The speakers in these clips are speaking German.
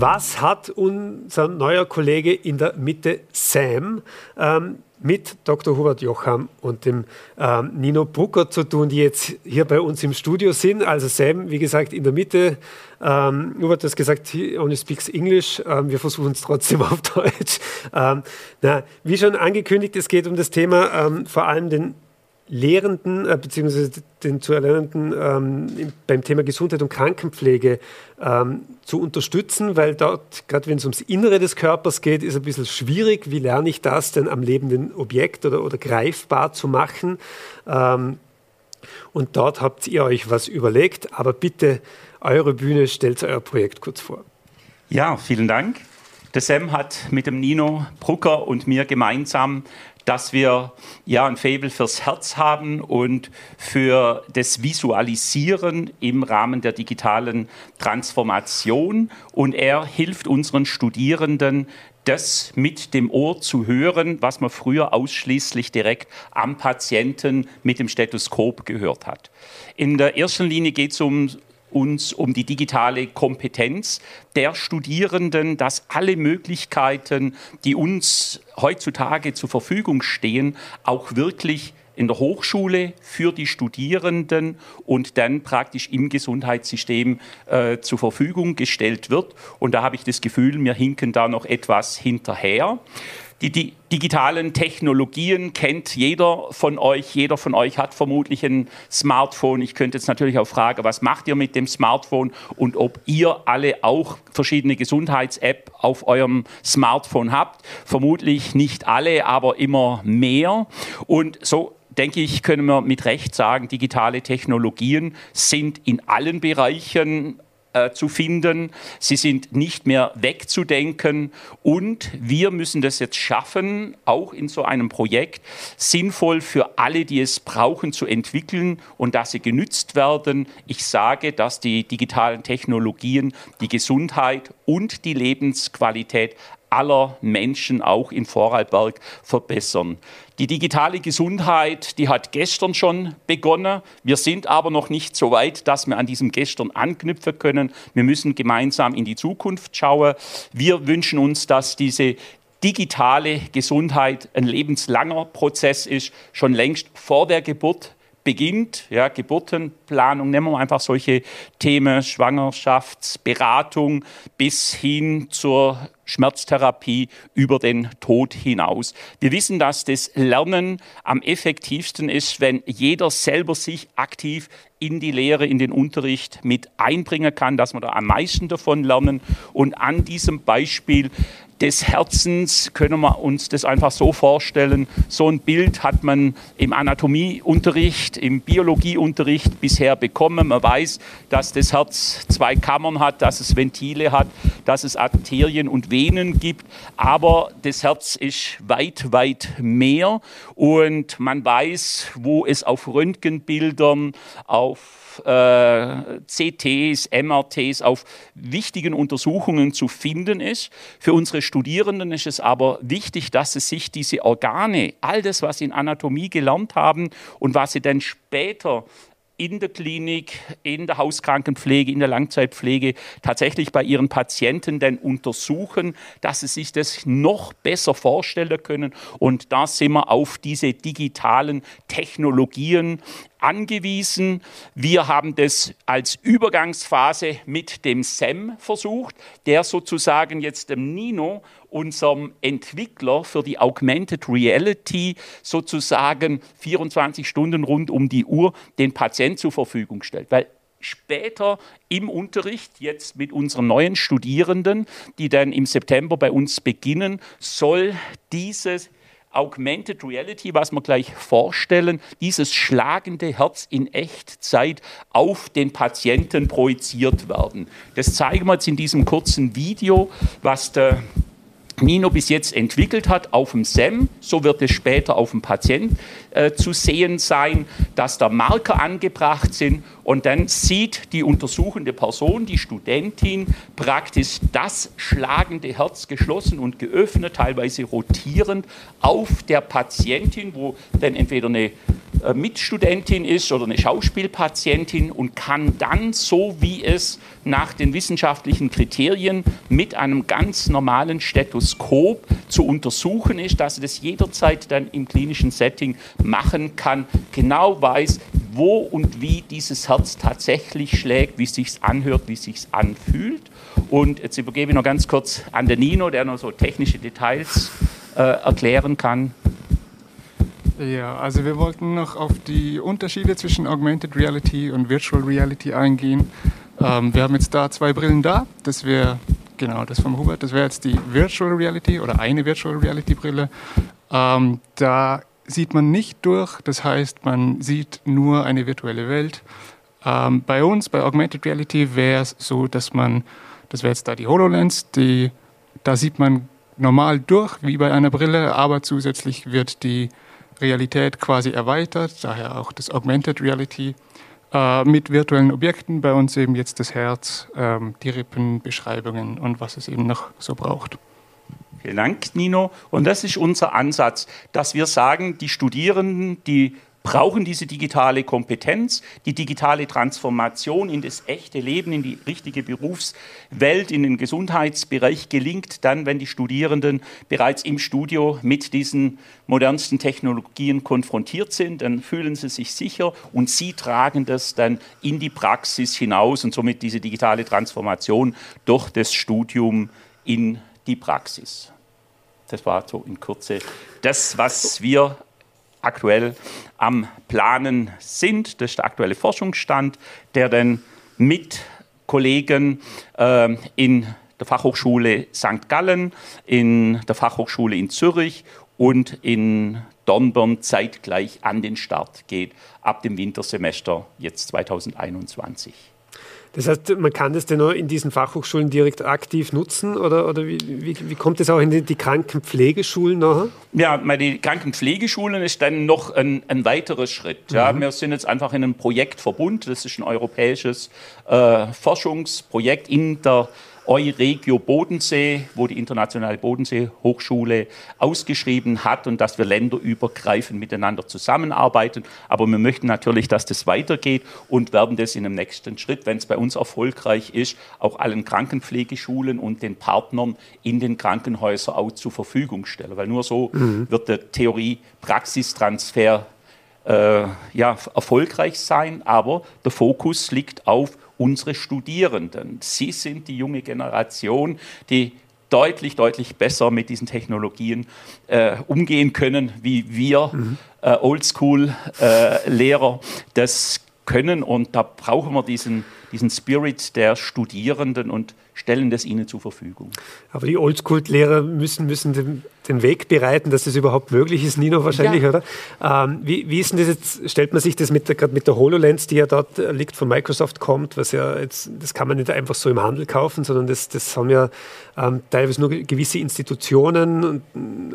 Was hat unser neuer Kollege in der Mitte, Sam, ähm, mit Dr. Hubert Jocham und dem ähm, Nino Brucker zu tun, die jetzt hier bei uns im Studio sind. Also Sam, wie gesagt, in der Mitte. Ähm, Hubert hat gesagt, he only speaks English. Ähm, wir versuchen es trotzdem auf Deutsch. Ähm, na, wie schon angekündigt, es geht um das Thema ähm, vor allem den Lehrenden äh, bzw. den zu Erlernenden ähm, beim Thema Gesundheit und Krankenpflege ähm, zu unterstützen, weil dort, gerade wenn es ums Innere des Körpers geht, ist ein bisschen schwierig. Wie lerne ich das denn am lebenden Objekt oder, oder greifbar zu machen? Ähm, und dort habt ihr euch was überlegt, aber bitte, eure Bühne, stellt euer Projekt kurz vor. Ja, vielen Dank. Der Sam hat mit dem Nino Brucker und mir gemeinsam dass wir ja ein Faible fürs Herz haben und für das Visualisieren im Rahmen der digitalen Transformation. Und er hilft unseren Studierenden, das mit dem Ohr zu hören, was man früher ausschließlich direkt am Patienten mit dem Stethoskop gehört hat. In der ersten Linie geht es um uns um die digitale Kompetenz der Studierenden, dass alle Möglichkeiten, die uns heutzutage zur Verfügung stehen, auch wirklich in der Hochschule für die Studierenden und dann praktisch im Gesundheitssystem äh, zur Verfügung gestellt wird. Und da habe ich das Gefühl, wir hinken da noch etwas hinterher. Die, die, digitalen Technologien kennt jeder von euch. Jeder von euch hat vermutlich ein Smartphone. Ich könnte jetzt natürlich auch fragen, was macht ihr mit dem Smartphone und ob ihr alle auch verschiedene Gesundheits-App auf eurem Smartphone habt. Vermutlich nicht alle, aber immer mehr. Und so denke ich, können wir mit Recht sagen, digitale Technologien sind in allen Bereichen äh, zu finden. Sie sind nicht mehr wegzudenken. Und wir müssen das jetzt schaffen, auch in so einem Projekt sinnvoll für alle, die es brauchen, zu entwickeln und dass sie genützt werden. Ich sage, dass die digitalen Technologien die Gesundheit und die Lebensqualität aller Menschen auch in Vorarlberg verbessern. Die digitale Gesundheit, die hat gestern schon begonnen. Wir sind aber noch nicht so weit, dass wir an diesem gestern anknüpfen können. Wir müssen gemeinsam in die Zukunft schauen. Wir wünschen uns, dass diese digitale Gesundheit ein lebenslanger Prozess ist, schon längst vor der Geburt beginnt, ja, Geburtenplanung, nehmen wir einfach solche Themen, Schwangerschaftsberatung bis hin zur Schmerztherapie über den Tod hinaus. Wir wissen, dass das Lernen am effektivsten ist, wenn jeder selber sich aktiv in die Lehre, in den Unterricht mit einbringen kann, dass wir da am meisten davon lernen. Und an diesem Beispiel des Herzens können wir uns das einfach so vorstellen. So ein Bild hat man im Anatomieunterricht, im Biologieunterricht bisher bekommen. Man weiß, dass das Herz zwei Kammern hat, dass es Ventile hat, dass es Arterien und Venen gibt. Aber das Herz ist weit, weit mehr. Und man weiß, wo es auf Röntgenbildern, auf äh, CTs, MRTs, auf wichtigen Untersuchungen zu finden ist. Für unsere Studierenden ist es aber wichtig, dass sie sich diese Organe, all das, was sie in Anatomie gelernt haben und was sie dann später in der Klinik, in der Hauskrankenpflege, in der Langzeitpflege tatsächlich bei ihren Patienten denn untersuchen, dass sie sich das noch besser vorstellen können. Und da sind wir auf diese digitalen Technologien angewiesen. Wir haben das als Übergangsphase mit dem SEM versucht, der sozusagen jetzt dem Nino, unserem Entwickler für die Augmented Reality, sozusagen 24 Stunden rund um die Uhr den Patient zur Verfügung stellt. Weil später im Unterricht, jetzt mit unseren neuen Studierenden, die dann im September bei uns beginnen, soll dieses Augmented Reality, was wir gleich vorstellen, dieses schlagende Herz in Echtzeit auf den Patienten projiziert werden. Das zeigen wir jetzt in diesem kurzen Video, was der Nino bis jetzt entwickelt hat auf dem SEM, so wird es später auf dem Patient äh, zu sehen sein, dass da Marker angebracht sind. Und dann sieht die untersuchende Person, die Studentin, praktisch das schlagende Herz geschlossen und geöffnet, teilweise rotierend auf der Patientin, wo dann entweder eine Mitstudentin ist oder eine Schauspielpatientin und kann dann, so wie es nach den wissenschaftlichen Kriterien mit einem ganz normalen Stethoskop zu untersuchen ist, dass sie das jederzeit dann im klinischen Setting machen kann, genau weiß, wo und wie dieses Herz tatsächlich schlägt, wie es sich anhört, wie es sich anfühlt. Und jetzt übergebe ich noch ganz kurz an den Nino, der noch so technische Details äh, erklären kann. Ja, also wir wollten noch auf die Unterschiede zwischen Augmented Reality und Virtual Reality eingehen. Ähm, wir haben jetzt da zwei Brillen da. Das wäre, genau, das vom Hubert, das wäre jetzt die Virtual Reality oder eine Virtual Reality Brille. Ähm, da sieht man nicht durch, das heißt, man sieht nur eine virtuelle Welt. Ähm, bei uns, bei Augmented Reality, wäre es so, dass man, das wäre jetzt da die HoloLens, die, da sieht man normal durch, wie bei einer Brille, aber zusätzlich wird die Realität quasi erweitert, daher auch das Augmented Reality äh, mit virtuellen Objekten, bei uns eben jetzt das Herz, ähm, die Rippen, Beschreibungen und was es eben noch so braucht. Vielen Dank, Nino. Und das ist unser Ansatz, dass wir sagen, die Studierenden, die brauchen diese digitale Kompetenz, die digitale Transformation in das echte Leben, in die richtige Berufswelt, in den Gesundheitsbereich gelingt dann, wenn die Studierenden bereits im Studio mit diesen modernsten Technologien konfrontiert sind, dann fühlen sie sich sicher und sie tragen das dann in die Praxis hinaus und somit diese digitale Transformation durch das Studium in die Praxis. Das war so in Kürze das, was wir aktuell am Planen sind. Das ist der aktuelle Forschungsstand, der dann mit Kollegen äh, in der Fachhochschule St. Gallen, in der Fachhochschule in Zürich und in Dornbirn zeitgleich an den Start geht, ab dem Wintersemester jetzt 2021. Das heißt, man kann das denn auch in diesen Fachhochschulen direkt aktiv nutzen oder, oder wie, wie, wie kommt das auch in die, die Krankenpflegeschulen nachher? Ja, die Krankenpflegeschulen ist dann noch ein, ein weiterer Schritt. Ja. Mhm. Wir sind jetzt einfach in einem Projektverbund, das ist ein europäisches äh, Forschungsprojekt in der Euregio Bodensee, wo die Internationale Bodensee-Hochschule ausgeschrieben hat und dass wir länderübergreifend miteinander zusammenarbeiten. Aber wir möchten natürlich, dass das weitergeht und werden das in einem nächsten Schritt, wenn es bei uns erfolgreich ist, auch allen Krankenpflegeschulen und den Partnern in den Krankenhäusern auch zur Verfügung stellen. Weil nur so mhm. wird der Theorie-Praxistransfer äh, ja, erfolgreich sein, aber der Fokus liegt auf unsere Studierenden. Sie sind die junge Generation, die deutlich, deutlich besser mit diesen Technologien äh, umgehen können, wie wir mhm. äh, Oldschool-Lehrer äh, das können. Und da brauchen wir diesen, diesen Spirit der Studierenden und stellen das ihnen zur Verfügung. Aber die Oldschool-Lehrer müssen, müssen den, den, Weg bereiten, dass das überhaupt möglich ist, Nino wahrscheinlich, ja. oder? Ähm, wie, wie, ist denn das jetzt, stellt man sich das mit gerade mit der HoloLens, die ja dort äh, liegt, von Microsoft kommt, was ja jetzt, das kann man nicht einfach so im Handel kaufen, sondern das, das haben ja ähm, teilweise nur gewisse Institutionen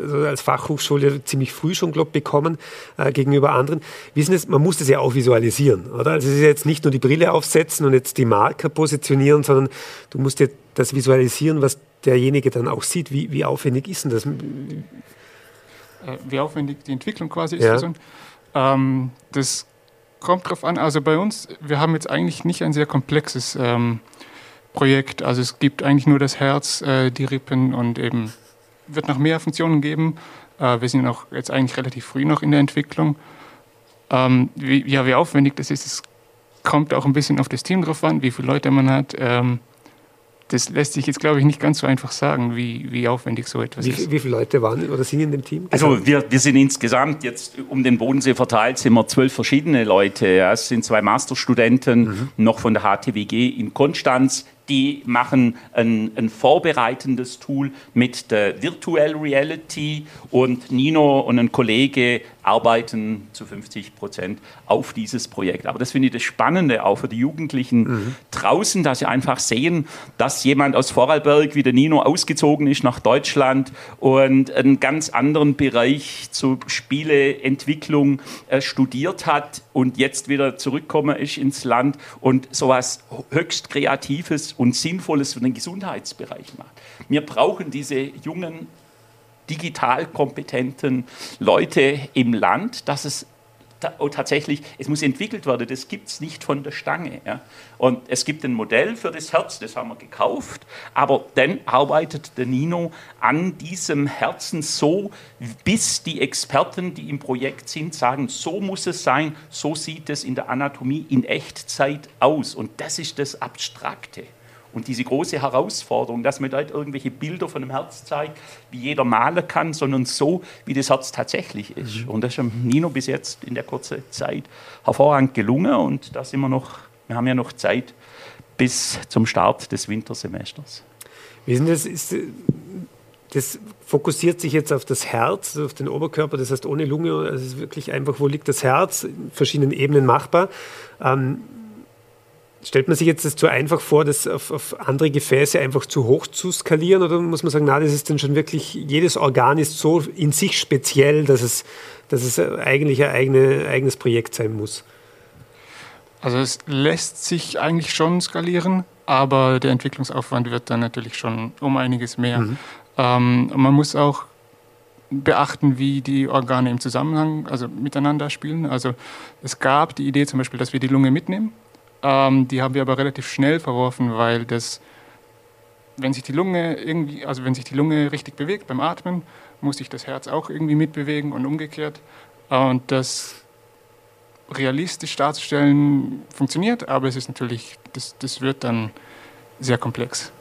also als Fachhochschule ziemlich früh schon, glaube bekommen äh, gegenüber anderen. Wie ist das, man muss das ja auch visualisieren, oder? Also es ist ja jetzt nicht nur die Brille aufsetzen und jetzt die Marker positionieren, sondern du musst dir das visualisieren, was derjenige dann auch sieht. Wie, wie aufwendig ist denn das? Äh, wie aufwendig die Entwicklung quasi ist. Ja. So ähm, das kommt drauf an. Also bei uns, wir haben jetzt eigentlich nicht ein sehr komplexes ähm, Projekt. Also es gibt eigentlich nur das Herz, äh, die Rippen und eben wird noch mehr Funktionen geben. Äh, wir sind auch jetzt eigentlich relativ früh noch in der Entwicklung. Ähm, wie, ja, wie aufwendig das ist, es kommt auch ein bisschen auf das Team drauf an, wie viele Leute man hat. Ähm, das lässt sich jetzt, glaube ich, nicht ganz so einfach sagen, wie, wie aufwendig so etwas wie, ist. Wie viele Leute waren oder sind in dem Team? Also wir, wir sind insgesamt jetzt um den Bodensee verteilt, sind wir zwölf verschiedene Leute. Ja. Es sind zwei Masterstudenten mhm. noch von der HTWG in Konstanz, die machen ein, ein, vorbereitendes Tool mit der Virtual Reality und Nino und ein Kollege arbeiten zu 50 Prozent auf dieses Projekt. Aber das finde ich das Spannende auch für die Jugendlichen mhm. draußen, dass sie einfach sehen, dass jemand aus Vorarlberg wie der Nino ausgezogen ist nach Deutschland und einen ganz anderen Bereich zur Spieleentwicklung äh, studiert hat und jetzt wieder zurückkommen ist ins Land und sowas höchst Kreatives und Sinnvolles für den Gesundheitsbereich macht. Wir brauchen diese jungen, digital kompetenten Leute im Land, dass es oh, tatsächlich, es muss entwickelt werden, das gibt es nicht von der Stange. Ja. Und es gibt ein Modell für das Herz, das haben wir gekauft, aber dann arbeitet der Nino an diesem Herzen so, bis die Experten, die im Projekt sind, sagen, so muss es sein, so sieht es in der Anatomie in Echtzeit aus. Und das ist das Abstrakte. Und diese große Herausforderung, dass man nicht irgendwelche Bilder von einem Herz zeigt, wie jeder malen kann, sondern so, wie das Herz tatsächlich ist. Mhm. Und das ist Nino bis jetzt in der kurzen Zeit hervorragend gelungen. Und da sind wir noch, wir haben ja noch Zeit bis zum Start des Wintersemesters. Wie sind das? Ist, das fokussiert sich jetzt auf das Herz, auf den Oberkörper, das heißt ohne Lunge. Also es ist wirklich einfach, wo liegt das Herz, in verschiedenen Ebenen machbar. Ähm, Stellt man sich jetzt das zu einfach vor, das auf, auf, andere Gefäße einfach zu hoch zu skalieren oder muss man sagen, na, das ist dann schon wirklich, jedes Organ ist so in sich speziell, dass es, dass es eigentlich ein eigene, eigenes Projekt sein muss? Also es lässt sich eigentlich schon skalieren, aber der Entwicklungsaufwand wird dann natürlich schon um einiges mehr. Mhm. Ähm, man muss auch beachten, wie die Organe im Zusammenhang, also miteinander spielen. Also es gab die Idee zum Beispiel, dass wir die Lunge mitnehmen ähm, die haben wir aber relativ schnell verworfen, weil das, wenn sich die Lunge irgendwie, also wenn sich die Lunge richtig bewegt beim Atmen, muss sich das Herz auch irgendwie mitbewegen und umgekehrt. Und das realistisch darzustellen funktioniert, aber es ist natürlich, das, das wird dann sehr komplex.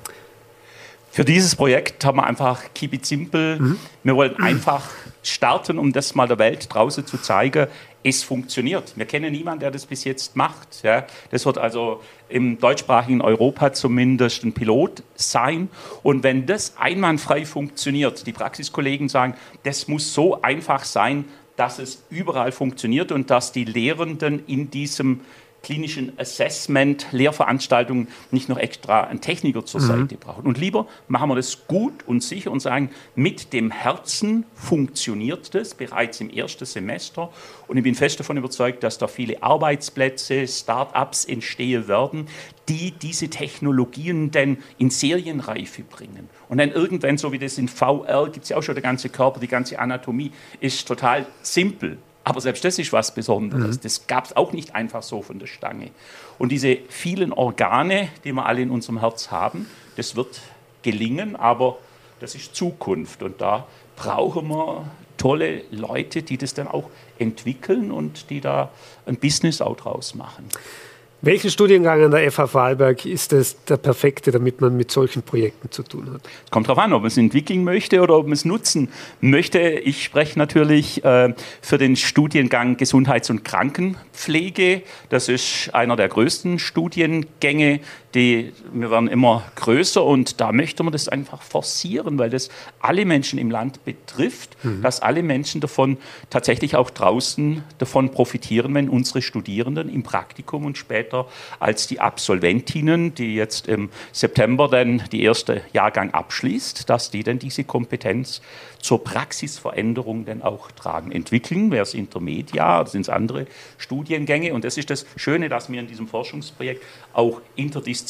Für dieses Projekt haben wir einfach Keep It Simple. Mhm. Wir wollen einfach starten, um das mal der Welt draußen zu zeigen es funktioniert. Wir kennen niemanden, der das bis jetzt macht. Ja. Das wird also im deutschsprachigen Europa zumindest ein Pilot sein. Und wenn das einwandfrei funktioniert, die Praxiskollegen sagen, das muss so einfach sein, dass es überall funktioniert und dass die Lehrenden in diesem klinischen Assessment, Lehrveranstaltungen nicht noch extra einen Techniker zur mhm. Seite brauchen. Und lieber machen wir das gut und sicher und sagen, mit dem Herzen funktioniert das bereits im ersten Semester. Und ich bin fest davon überzeugt, dass da viele Arbeitsplätze, Start-ups entstehen werden, die diese Technologien dann in Serienreife bringen. Und dann irgendwann, so wie das in VR, gibt es ja auch schon der ganze Körper, die ganze Anatomie, ist total simpel. Aber selbst das ist was Besonderes. Mhm. Das gab es auch nicht einfach so von der Stange. Und diese vielen Organe, die wir alle in unserem Herz haben, das wird gelingen, aber das ist Zukunft. Und da brauchen wir tolle Leute, die das dann auch entwickeln und die da ein Business auch draus machen. Welchen Studiengang an der FH Vorarlberg ist es der perfekte, damit man mit solchen Projekten zu tun hat? Es kommt darauf an, ob man es entwickeln möchte oder ob man es nutzen möchte. Ich spreche natürlich äh, für den Studiengang Gesundheits- und Krankenpflege. Das ist einer der größten Studiengänge die, wir werden immer größer und da möchte man das einfach forcieren, weil das alle Menschen im Land betrifft, mhm. dass alle Menschen davon tatsächlich auch draußen davon profitieren, wenn unsere Studierenden im Praktikum und später als die Absolventinnen, die jetzt im September dann die erste Jahrgang abschließt, dass die dann diese Kompetenz zur Praxisveränderung dann auch tragen. Entwickeln wäre es Intermediar, das sind andere Studiengänge. Und das ist das Schöne, dass wir in diesem Forschungsprojekt auch interdisziplinär,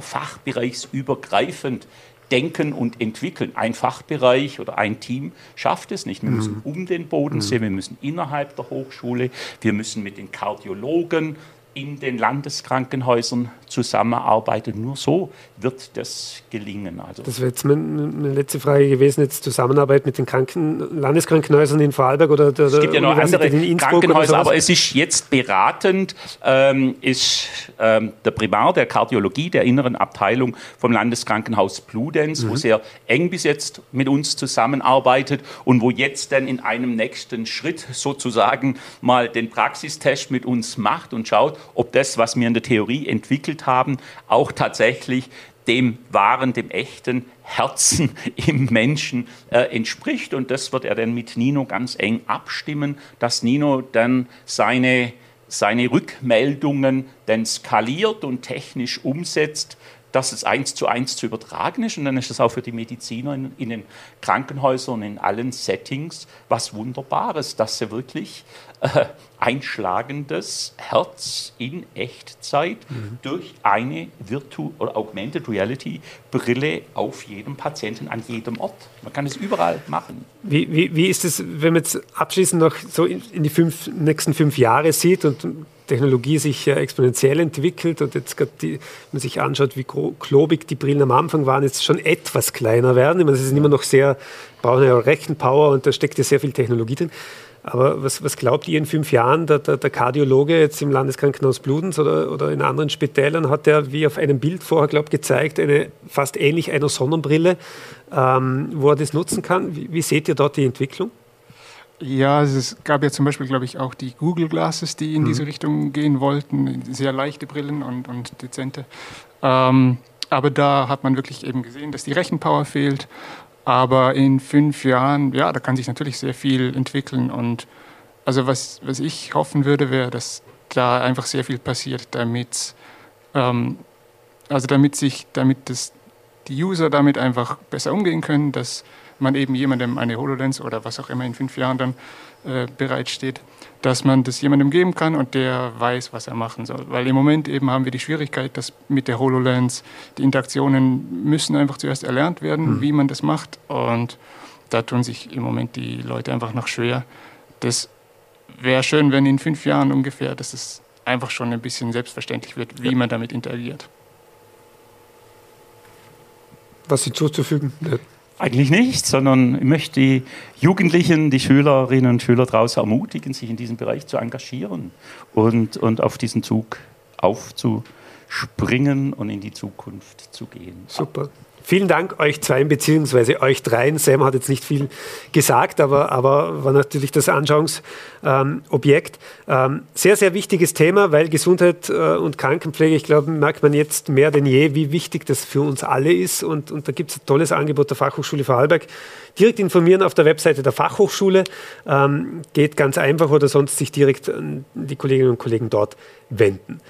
fachbereichsübergreifend denken und entwickeln. Ein Fachbereich oder ein Team schafft es nicht. Wir müssen mhm. um den Bodensee, mhm. wir müssen innerhalb der Hochschule, wir müssen mit den Kardiologen in den Landeskrankenhäusern zusammenarbeitet. Nur so wird das gelingen. Also das wäre jetzt meine letzte Frage gewesen, jetzt Zusammenarbeit mit den Kranken Landeskrankenhäusern in Vorarlberg oder der, Es gibt ja noch andere Krankenhäuser, aber es ist jetzt beratend, ähm, ist ähm, der Primar der Kardiologie der inneren Abteilung vom Landeskrankenhaus Bludenz, mhm. wo sehr eng bis jetzt mit uns zusammenarbeitet und wo jetzt dann in einem nächsten Schritt sozusagen mal den Praxistest mit uns macht und schaut, ob das, was wir in der Theorie entwickelt haben, auch tatsächlich dem wahren, dem echten Herzen im Menschen äh, entspricht. Und das wird er dann mit Nino ganz eng abstimmen, dass Nino dann seine, seine Rückmeldungen dann skaliert und technisch umsetzt, dass es eins zu eins zu übertragen ist und dann ist es auch für die Mediziner in, in den Krankenhäusern und in allen Settings was Wunderbares, dass sie wirklich äh, einschlagendes Herz in Echtzeit mhm. durch eine Virtu oder Augmented Reality Brille auf jedem Patienten an jedem Ort. Man kann es überall machen. Wie, wie, wie ist es, wenn man jetzt abschließend noch so in, in die fünf, nächsten fünf Jahre sieht und Technologie sich exponentiell entwickelt und jetzt gerade wenn man sich anschaut, wie klobig die Brillen am Anfang waren, jetzt schon etwas kleiner werden. Ich meine, sie sind immer noch sehr, brauchen ja Rechenpower und da steckt ja sehr viel Technologie drin. Aber was, was glaubt ihr in fünf Jahren, der, der, der Kardiologe jetzt im Landeskrankenhaus Bludenz oder, oder in anderen Spitälern hat er, wie auf einem Bild vorher, glaube gezeigt, eine fast ähnlich einer Sonnenbrille, ähm, wo er das nutzen kann. Wie, wie seht ihr dort die Entwicklung? Ja, es gab ja zum Beispiel, glaube ich, auch die Google Glasses, die in mhm. diese Richtung gehen wollten, sehr leichte Brillen und, und dezente. Ähm, aber da hat man wirklich eben gesehen, dass die Rechenpower fehlt aber in fünf Jahren, ja, da kann sich natürlich sehr viel entwickeln. Und also was, was ich hoffen würde, wäre, dass da einfach sehr viel passiert, damit, ähm, also damit sich, damit das, die User damit einfach besser umgehen können, dass man eben jemandem eine HoloLens oder was auch immer in fünf Jahren dann äh, bereitsteht, dass man das jemandem geben kann und der weiß, was er machen soll. Weil im Moment eben haben wir die Schwierigkeit, dass mit der HoloLens die Interaktionen müssen einfach zuerst erlernt werden, mhm. wie man das macht. Und da tun sich im Moment die Leute einfach noch schwer. Das wäre schön, wenn in fünf Jahren ungefähr, dass es einfach schon ein bisschen selbstverständlich wird, wie ja. man damit interagiert. Was Sie zuzufügen? Eigentlich nicht, sondern ich möchte die Jugendlichen, die Schülerinnen und Schüler draußen ermutigen, sich in diesem Bereich zu engagieren und, und auf diesen Zug aufzuspringen und in die Zukunft zu gehen. Super. Vielen Dank euch zwei beziehungsweise euch dreien. Sam hat jetzt nicht viel gesagt, aber, aber war natürlich das Anschauungsobjekt. Ähm, sehr, sehr wichtiges Thema, weil Gesundheit äh, und Krankenpflege, ich glaube, merkt man jetzt mehr denn je, wie wichtig das für uns alle ist. Und, und da gibt es ein tolles Angebot der Fachhochschule Vorarlberg. Direkt informieren auf der Webseite der Fachhochschule. Ähm, geht ganz einfach oder sonst sich direkt an die Kolleginnen und Kollegen dort wenden.